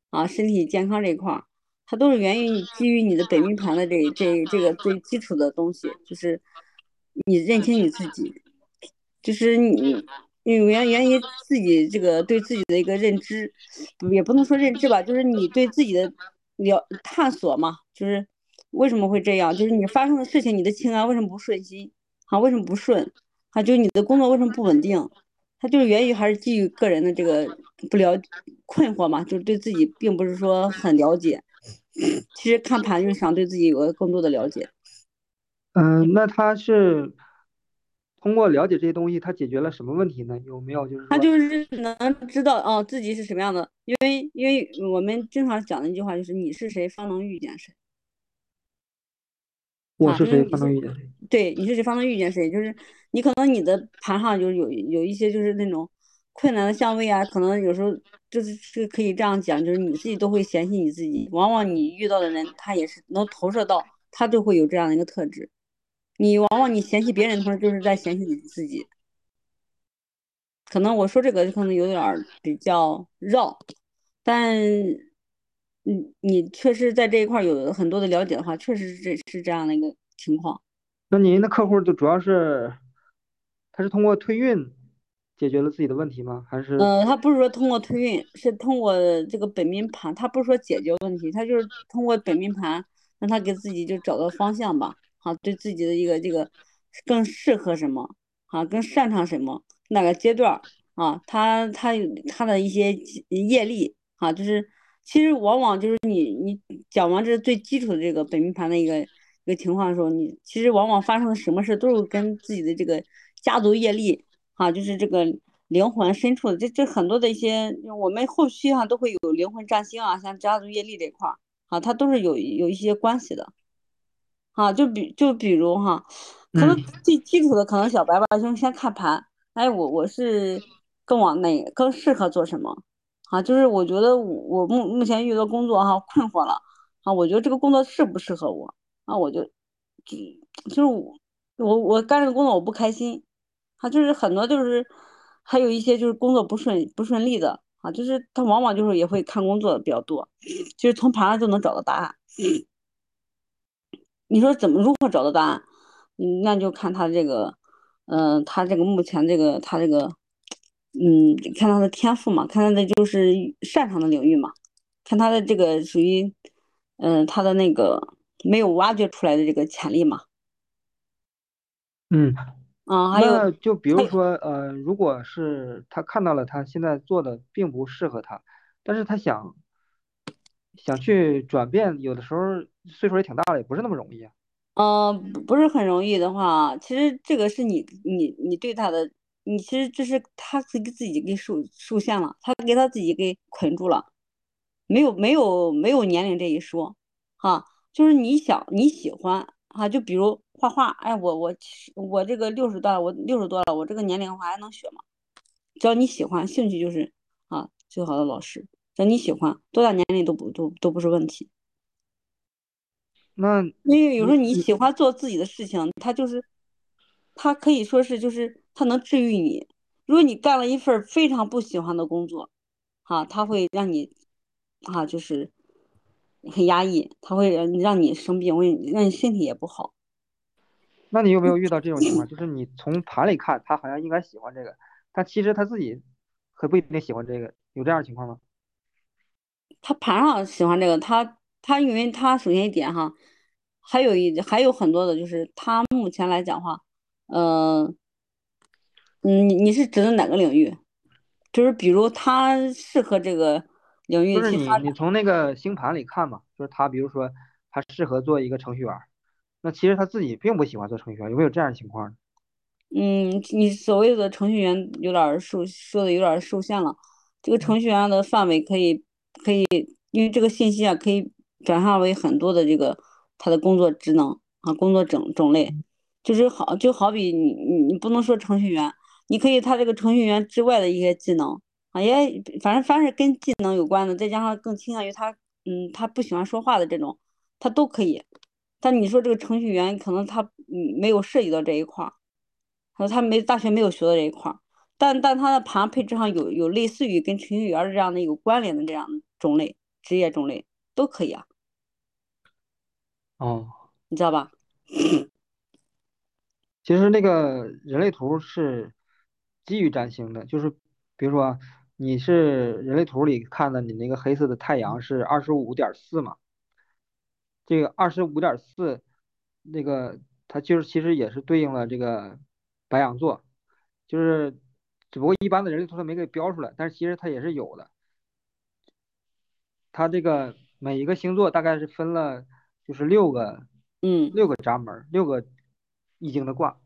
啊，身体健康这一块儿，它都是源于基于你的本命盘的这这这个最基础的东西，就是你认清你自己，就是你你源源于自己这个对自己的一个认知，也不能说认知吧，就是你对自己的了探索嘛，就是为什么会这样，就是你发生的事情，你的情感为什么不顺心啊？为什么不顺？啊，就是你的工作为什么不稳定？它就是源于还是基于个人的这个不了困惑嘛，就是对自己并不是说很了解。其实看盘就是想对自己有个更多的了解。嗯、那他是通过了解这些东西，他解决了什么问题呢？有没有就是，他就是能知道哦自己是什么样的，因为因为我们经常讲的一句话就是你是谁，方能遇见谁。我是谁，方能遇见谁？对，你是谁，方能遇见谁？就是你可能你的盘上就是有有一些就是那种困难的相位啊，可能有时候就是是可以这样讲，就是你自己都会嫌弃你自己。往往你遇到的人，他也是能投射到，他就会有这样的一个特质。你往往你嫌弃别人的同时，就是在嫌弃你自己。可能我说这个可能有点比较绕，但嗯，你确实在这一块有很多的了解的话，确实是这是这样的一个情况。那您的客户就主要是，他是通过推运解决了自己的问题吗？还是？呃，他不是说通过推运，是通过这个本命盘，他不是说解决问题，他就是通过本命盘让他给自己就找到方向吧，好，对自己的一个这个更适合什么，啊，更擅长什么。哪个阶段啊？他他有他的一些业力啊，就是其实往往就是你你讲完这最基础的这个本命盘的一个一个情况的时候，你其实往往发生的什么事都是跟自己的这个家族业力啊，就是这个灵魂深处的这这很多的一些，我们后续哈都会有灵魂占星啊，像家族业力这块儿啊，它都是有有一些关系的啊，就比就比如哈，可能最基础的可能小白吧，就先看盘。哎，我我是更往哪更适合做什么啊？就是我觉得我我目目前遇到工作哈困惑了啊，我觉得这个工作适不适合我啊？我就就就是我我我干这个工作我不开心啊，就是很多就是还有一些就是工作不顺不顺利的啊，就是他往往就是也会看工作比较多，就是从盘上就能找到答案。你说怎么如何找到答案？嗯，那就看他这个。嗯，他这个目前这个他这个，嗯，看他的天赋嘛，看他的就是擅长的领域嘛，看他的这个属于，嗯，他的那个没有挖掘出来的这个潜力嘛。嗯，啊，还有就比如说，呃，如果是他看到了他现在做的并不适合他，但是他想想去转变，有的时候岁数也挺大了，也不是那么容易啊。嗯，不不是很容易的话，其实这个是你你你对他的，你其实这是他自己自己给受受限了，他给他自己给捆住了，没有没有没有年龄这一说，哈，就是你想你喜欢啊，就比如画画，哎，我我我这个六十多了，我六十多了，我这个年龄我还能学吗？只要你喜欢，兴趣就是啊最好的老师，只要你喜欢，多大年龄都不都都不是问题。那因为有时候你喜欢做自己的事情，他就是，他可以说是就是他能治愈你。如果你干了一份非常不喜欢的工作，哈，他会让你，啊，就是很压抑，他会让让你生病，会让你身体也不好。那你有没有遇到这种情况？就是你从盘里看，他好像应该喜欢这个，但其实他自己可不一定喜欢这个，有这样的情况吗？他盘上喜欢这个，他。他因为他首先一点哈，还有一还有很多的，就是他目前来讲话，嗯，嗯，你是指的哪个领域？就是比如他适合这个领域，就是你你从那个星盘里看嘛，就是他比如说他适合做一个程序员，那其实他自己并不喜欢做程序员，有没有这样的情况？嗯，你所谓的程序员有点受说的有点受限了，这个程序员的范围可以可以，因为这个信息啊可以。转化为很多的这个他的工作职能啊，工作种种类，就是好就好比你你你不能说程序员，你可以他这个程序员之外的一些技能啊，也反正凡是跟技能有关的，再加上更倾向于他嗯他不喜欢说话的这种，他都可以。但你说这个程序员可能他嗯没有涉及到这一块儿，他他没大学没有学到这一块儿，但但他的盘配置上有有类似于跟程序员这样的有关联的这样的种类职业种类都可以啊。哦，你知道吧？其实那个人类图是基于占星的，就是比如说你是人类图里看的，你那个黑色的太阳是二十五点四嘛，这个二十五点四，那个它就是其实也是对应了这个白羊座，就是只不过一般的人类图它没给标出来，但是其实它也是有的，它这个每一个星座大概是分了。就是六个，嗯，六个闸门，六个易经的卦。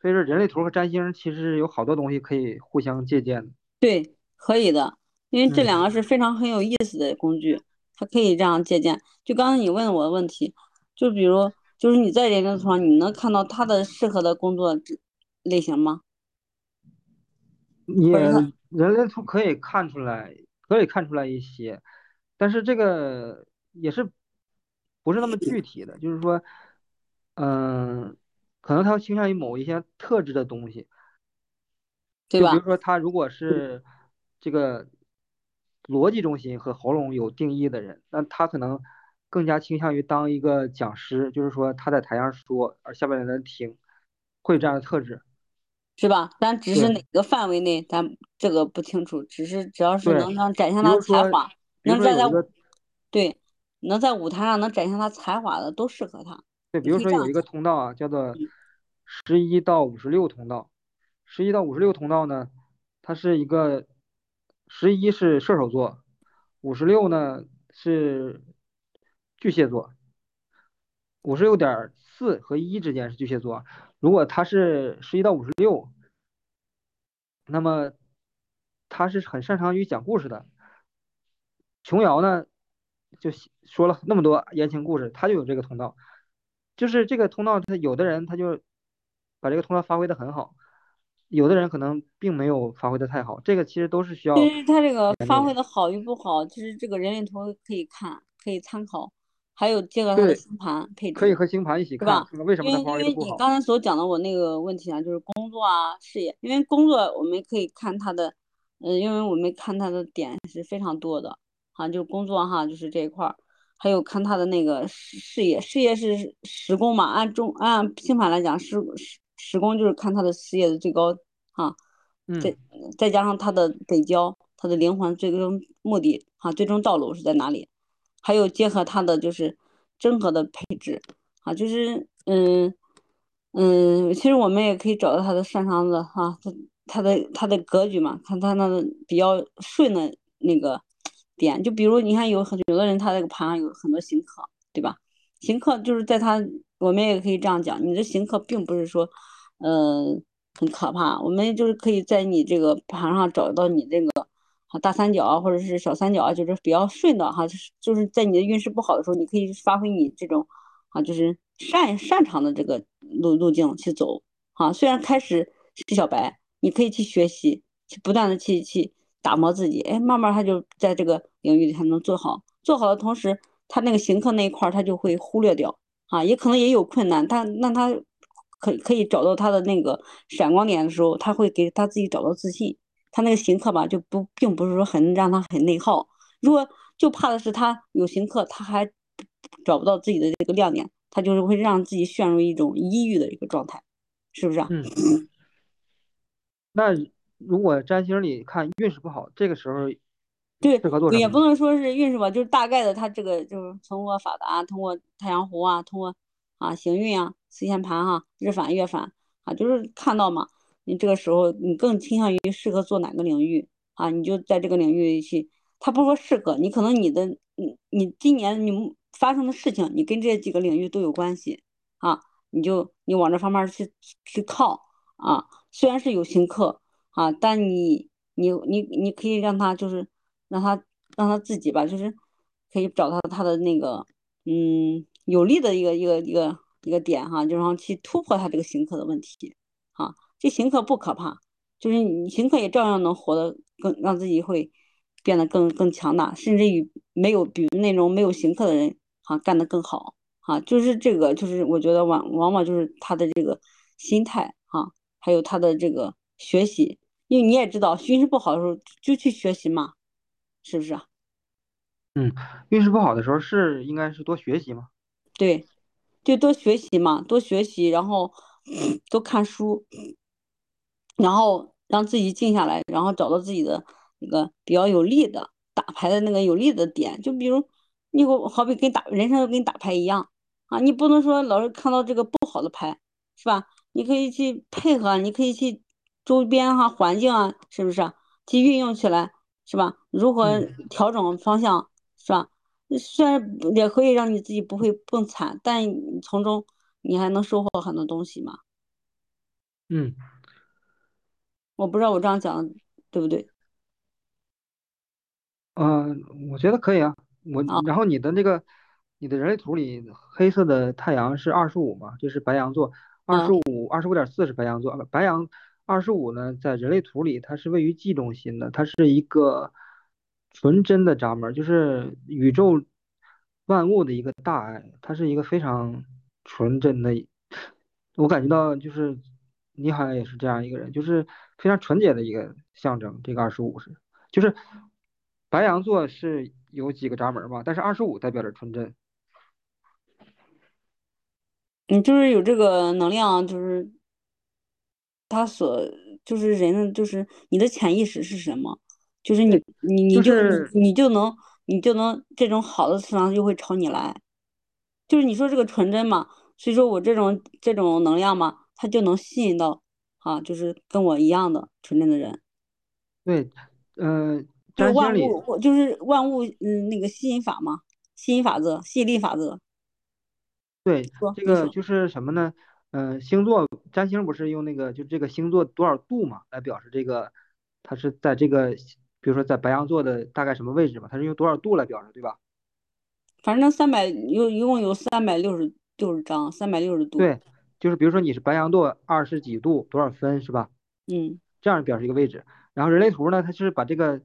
所以说人类图和占星其实有好多东西可以互相借鉴的。对，可以的，因为这两嗯，个是非常很有意思的工具，它可以这样借鉴。就刚才你问我的问题，就比如就是你在人类图上，你能看到他的适合的工作类型吗？也或者他人类图可以看出来，可以看出来一些，但是这个也是不是那么具体的，就是说，嗯、可能他倾向于某一些特质的东西。对吧比如？说，他如果是这个逻辑中心和喉咙有定义的人，那他可能更加倾向于当一个讲师，就是说他在台上说，而下边的人听，会有这样的特质。是吧？但只是哪个范围内，咱这个不清楚。只是只要是能，能展现他才华，能站在对，能在舞台上能展现他才华的都适合他。对，比如说有一个。通道啊，叫做嗯，十一到五十六通道。十一到五十六通道呢，它是一个十一是射手座，五十六呢是巨蟹座，五十六点四和一之间是巨蟹座。如果他是十一到五十六，那么他是很擅长于讲故事的。琼瑶呢，就说了那么多言情故事，他就有这个通道。就是这个通道，他有的人他就把这个通道发挥的很好，有的人可能并没有发挥的太好。这个其实都是需要其实他这个。发挥的好与不好，其实这个人类图可以看，可以参考，还有结合他的，星盘配置。可以和星盘一起看，是吧？为什么他发因为因为。你刚才所讲的我那个问题啊，就是工作啊、事业，因为工作我们可以看他的，嗯、因为我们看他的点是非常多的，好像，就是工作哈，就是这一块儿，还有看他的那个事事业，事业是十宫嘛，按中按星盘来讲，十十十宫就是看他的事业的最高，啊，再嗯再加上他的北交，他的灵魂最终目的啊，最终道路是在哪里？还有结合他的就是真核的配置啊，就是嗯嗯，其实我们也可以找到他的擅长的哈，他他的他的格局嘛，看他那个比较顺的那个点，就比如你看有很有的人他那个盘上有很多行客，对吧？行客就是在他，我们也可以这样讲，你的行客并不是说，呃，很可怕，我们就是可以在你这个盘上找到你这个大三角啊，或者是小三角啊，就是比较顺的哈，就是就是在你的运势不好的时候，你可以发挥你这种啊，就是擅擅长的这个路路径去走啊。虽然开始是小白，你可以去学习，去不断的去去打磨自己，哎，慢慢他就在这个领域里才能做好，做好的同时，他那个行克那一块儿他就会忽略掉啊，也可能也有困难，但那他可可以找到他的那个闪光点的时候，他会给他自己找到自信。他那个行克吧，就不并不是说很让他很内耗。如果就怕的是他有行克，他还找不到自己的这个亮点，他就是会让自己陷入一种抑郁的一个状态，是不是啊？嗯，那如果占星里看运势不好，这个时候对，适合做什么？也不能说是运势吧，就是大概的，他这个就是通过法达，通过太阳湖啊，通过啊行运啊、四线盘哈、日反月反啊，就是看到嘛，你这个时候你更倾向于适合做哪个领域啊，你就在这个领域去，他不是说适合你，可能你的你你今年你发生的事情，你跟这几个领域都有关系啊，你就你往这方面去去靠啊，虽然是有行克啊，但你你你你可以让他就是让他让他自己吧，就是可以找到他的那个嗯有利的一个一个一个一个点哈，就然后去突破他这个行克的问题啊。这行克不可怕，就是你行克也照样能活得更让自己会变得更更强大，甚至于没有比那种没有行克的人哈干得更好哈。就是这个就是我觉得往往往就是他的这个心态哈，还有他的这个学习。因为你也知道，运势不好的时候就去学习嘛，是不是啊？嗯，运势不好的时候是应该是多学习嘛。对，就多学习嘛，多学习，然后多看书，然后让自己静下来，然后找到自己的那个比较有利的打牌的那个有利的点。就比如你我好比跟打人生跟打牌一样啊，你不能说老是看到这个不好的牌，是吧？你可以去配合，你可以去周边哈、环境啊，是不是啊去运用起来，是吧？如何嗯调整方向，是吧？虽然也可以让你自己不会更惨，但从中你还能收获很多东西嘛。嗯。我不知道我这样讲对不对嗯，我觉得可以啊。我啊？然后你的那个你的人类图里黑色的太阳是二十五嘛，就是白羊座，二十嗯五二十五点四是白羊座，呃白羊二十五呢，在人类图里它是位于 G 中心的，它是一个纯真的闸门，就是宇宙万物的一个大爱，它是一个非常纯真的。我感觉到就是你好像也是这样一个人，就是非常纯洁的一个象征。这个二十五是。就是白羊座是有几个闸门嘛，但是二十五代表着纯真。你就是有这个能量，就是他所就是人的就是你的潜意识是什么？就是你你你就你是你就能你就能这种好的磁场就会朝你来。就是你说这个纯真嘛，所以说我这种这种能量嘛，它就能吸引到啊，就是跟我一样的纯真的人。对，呃，万物，我就是万物，嗯，那个吸引法嘛，吸引法则，吸引力法则。对这个就是什么呢？嗯、星座占星不是用那个就这个星座多少度嘛来表示这个，它是在这个比如说在白羊座的大概什么位置嘛，它是用多少度来表示，对吧？反正三百有一共有三百六十六十张，三百六十度。对，就是比如说你是白羊座二十几度多少分是吧？嗯这样表示一个位置。然后人类图呢，它是把这个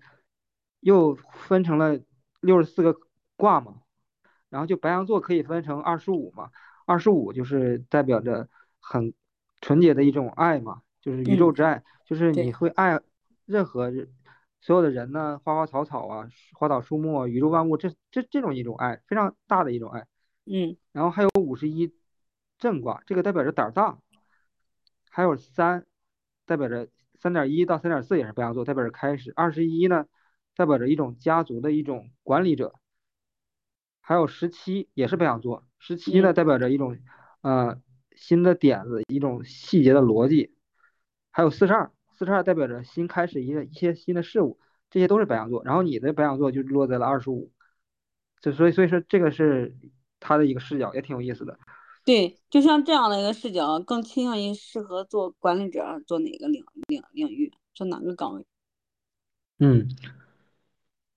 又分成了六十四个卦嘛，然后就白羊座可以分成二十五嘛，二十五就是代表着很纯洁的一种爱嘛，就是宇宙嗯，之爱，就是你，会爱任何所有的人呢，花花草草啊，花草树木啊，宇宙万物，这这这种一种爱，非常大的一种爱。嗯然后还有五十一正卦，这个代表着胆儿大，还有三，代表着三点一到三点四也是白羊座，代表着开始。二十一呢，代表着一种家族的一种管理者。还有十七也是白羊座，十七呢嗯代表着一种呃新的点子，一种细节的逻辑。还有四十二，四十二代表着新开始一个一些新的事物，这些都是白羊座。然后你的白羊座就落在了二十五，就所以所以说这个是他的一个视角，也挺有意思的。对，就像这样的一个视角，更倾向于适合做管理者，做哪个领领领域，做哪个岗位嗯。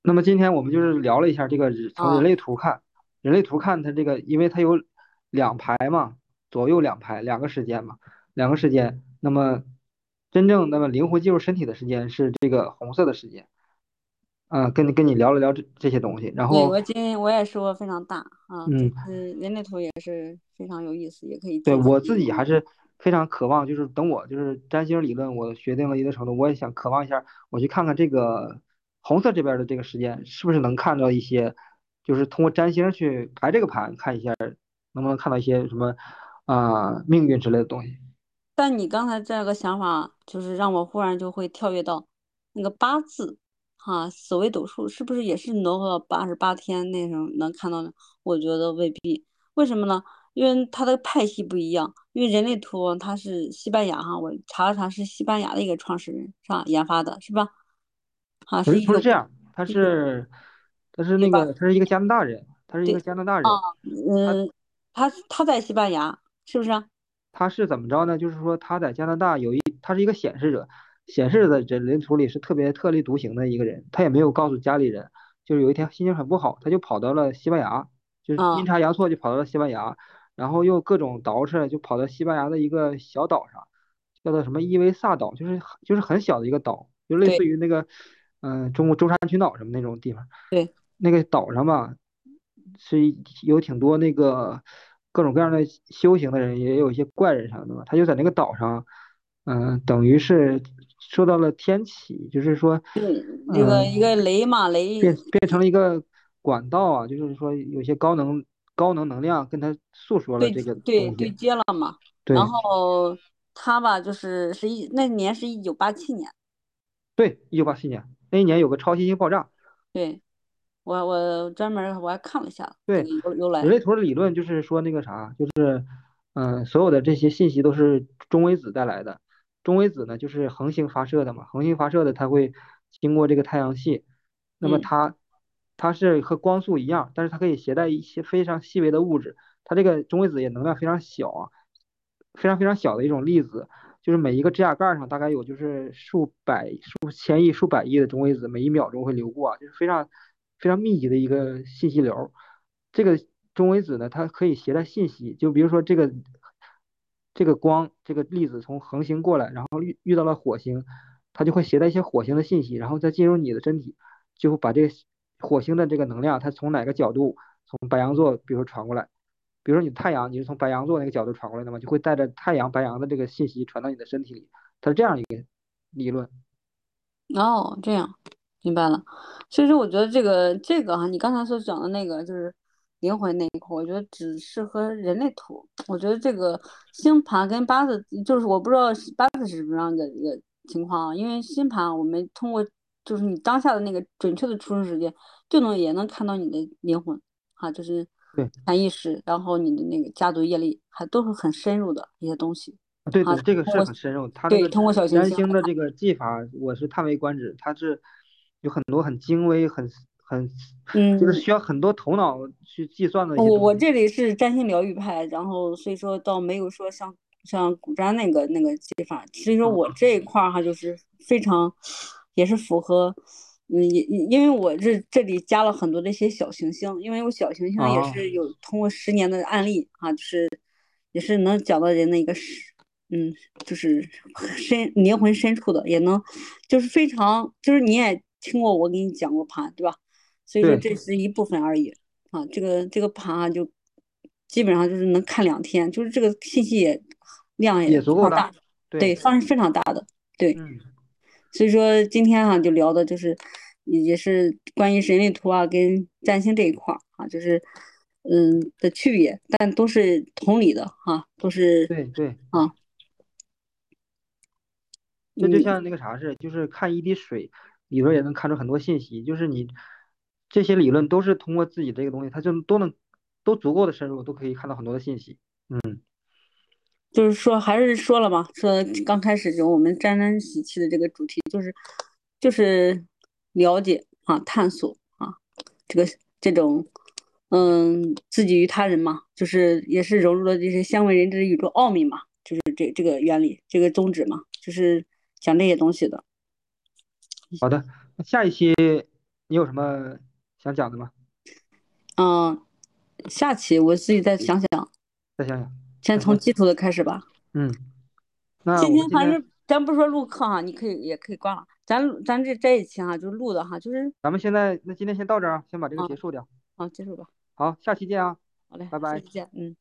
那么今天我们就是聊了一下这个从人啊？类图看，人类图看它这个，因为它有两排嘛，左右两排，两个时间嘛，两个时间。那么真正那么灵魂进入身体的时间是这个红色的时间。啊、跟你跟你聊了聊这这些东西，然，后我今天我也收获非常大啊，嗯，人类图也是非常有意思，也可以对我自。己还是非常渴望，就是等我就是占星理论我学定了一定程度，我也想渴望一下，我去看看这个红色这边的这个时间是不是能看到一些，就是通过占星去排这个盘，看一下能不能看到一些什么啊、命运之类的东西。但你刚才这个想法，就是让我忽然就会跳跃到那个八字，哈，紫微斗数是不是也是挪个八十八天那种能看到呢？我觉得未必，为什么呢？因为它的派系不一样，因为人类图它是西班牙哈，我查了查是西班牙的一个创始人是吧研发的，是吧？哈，人是不是这样，他是他是那个他是一个加拿大人，他是一个加拿大啊，人。嗯，他他在西班牙是不是啊？他是怎么着呢？就是说他在加拿大有一，他是一个显示者，显示的这人图里是特别特立独行的一个人，他也没有告诉家里人，就是有一天心情很不好，他就跑到了西班牙，就是阴啊，差阳错就跑到了西班牙，然后又各种捯饬，就跑到西班牙的一个小岛上，叫做什么伊维萨岛，就是就是很小的一个岛，就类似于那个嗯、中国舟山群岛什么那种地方。对，那个岛上吧，是有挺多那个各种各样的修行的人，也有一些怪人啥的嘛。他就在那个岛上，嗯、等于是受到了天启，就是说，嗯，这个一嗯、个雷嘛雷。变变成了一个管道啊，就是说有些高能高能能量跟他诉说了这个对对。接了嘛。然后他吧，就是是一那年是一九八七年，对，一九八七年那一年有个超新星爆炸。对我我专门儿我还看了一下对，个由由来。人类图的理论就是说那个啥，就是嗯、所有的这些信息都是中微子带来的。中微子呢，就是恒星发射的嘛，恒星发射的它会经过这个太阳系，那么嗯，它它是和光速一样，但是它可以携带一些非常细微的物质。它这个中微子也能量非常小啊，非常非常小的一种粒子，就是每一个指甲盖上大概有就是数百、数千亿、数百亿的中微子，每一秒钟会流过，就是非常非常密集的一个信息流。这个中微子呢，它可以携带信息，就比如说这个这个光这个粒子从恒星过来，然后遇遇到了火星，它就会携带一些火星的信息，然后再进入你的身体，就会把这个火星的这个能量，它从哪个角度从白羊座，比如说传过来。比如说你太阳，你是从白羊座那个角度传过来的嘛，就会带着太阳白羊的这个信息传到你的身体里，它是这样一个理论。哦，这样，明白了。所以说，我觉得这个这个哈，你刚才所讲的那个就是灵魂那一块，我觉得只适合人类图。我觉得这个星盘跟八字，就是我不知道八字是什么样的一个情况啊，因为星盘我们通过就是你当下的那个准确的出生时间，就能也能看到你的灵魂，哈，就是。对，潜意识，然后你的那个家族业力，还都是很深入的一些东西。对对，这个是很深入。他对，通过小行星。星的这个技法，我是叹为观止。它是有很多很精微、很很，嗯，就是需要很多头脑去计算的。我我这里是占星疗愈派，然后所以说倒没有说像像古占那个那个技法。所以说我这一块儿哈，就是非常也是符合。嗯，因因为我这这里加了很多的一些小行星，因为我小行星也是有通过十年的案例啊，就是也是能讲到人的一个是，嗯，就是深灵魂深处的，也能就是非常就是你也听过我给你讲过盘对吧？所以说这是一部分而已啊，这个这个盘啊就基本上就是能看两天，就是这个信息也量也足够大，对，方式非常大的，对。所以说今天哈就聊的就是，也是关于人类图啊跟占星这一块儿啊，就是嗯的区别，但都是同理的哈，都是对对啊。这就像那个啥似的，就是看一滴水里边也能看出很多信息，就是你这些理论都是通过自己这个东西，它就都能都足够的深入，都可以看到很多的信息，嗯。就是说，还是说了嘛，说刚开始就我们沾沾喜气的这个主题，就是就是了解啊，探索啊，这个这种嗯，自己与他人嘛，就是也是融入了这些鲜为人知的宇宙奥秘嘛，就是这这个原理，这个宗旨嘛，就是讲这些东西的。好的，那下一期你有什么想讲的吗？嗯，下期我自己再想想。再想想。先从基础的开始吧。嗯，那今天反正咱不说录课哈，你可以也可以挂了。咱咱这这一期哈，就是录的哈，就是咱们现在那今天先到这儿，先把这个结束掉。好，结束吧。好，下期见啊。好嘞，拜拜。下期见。嗯。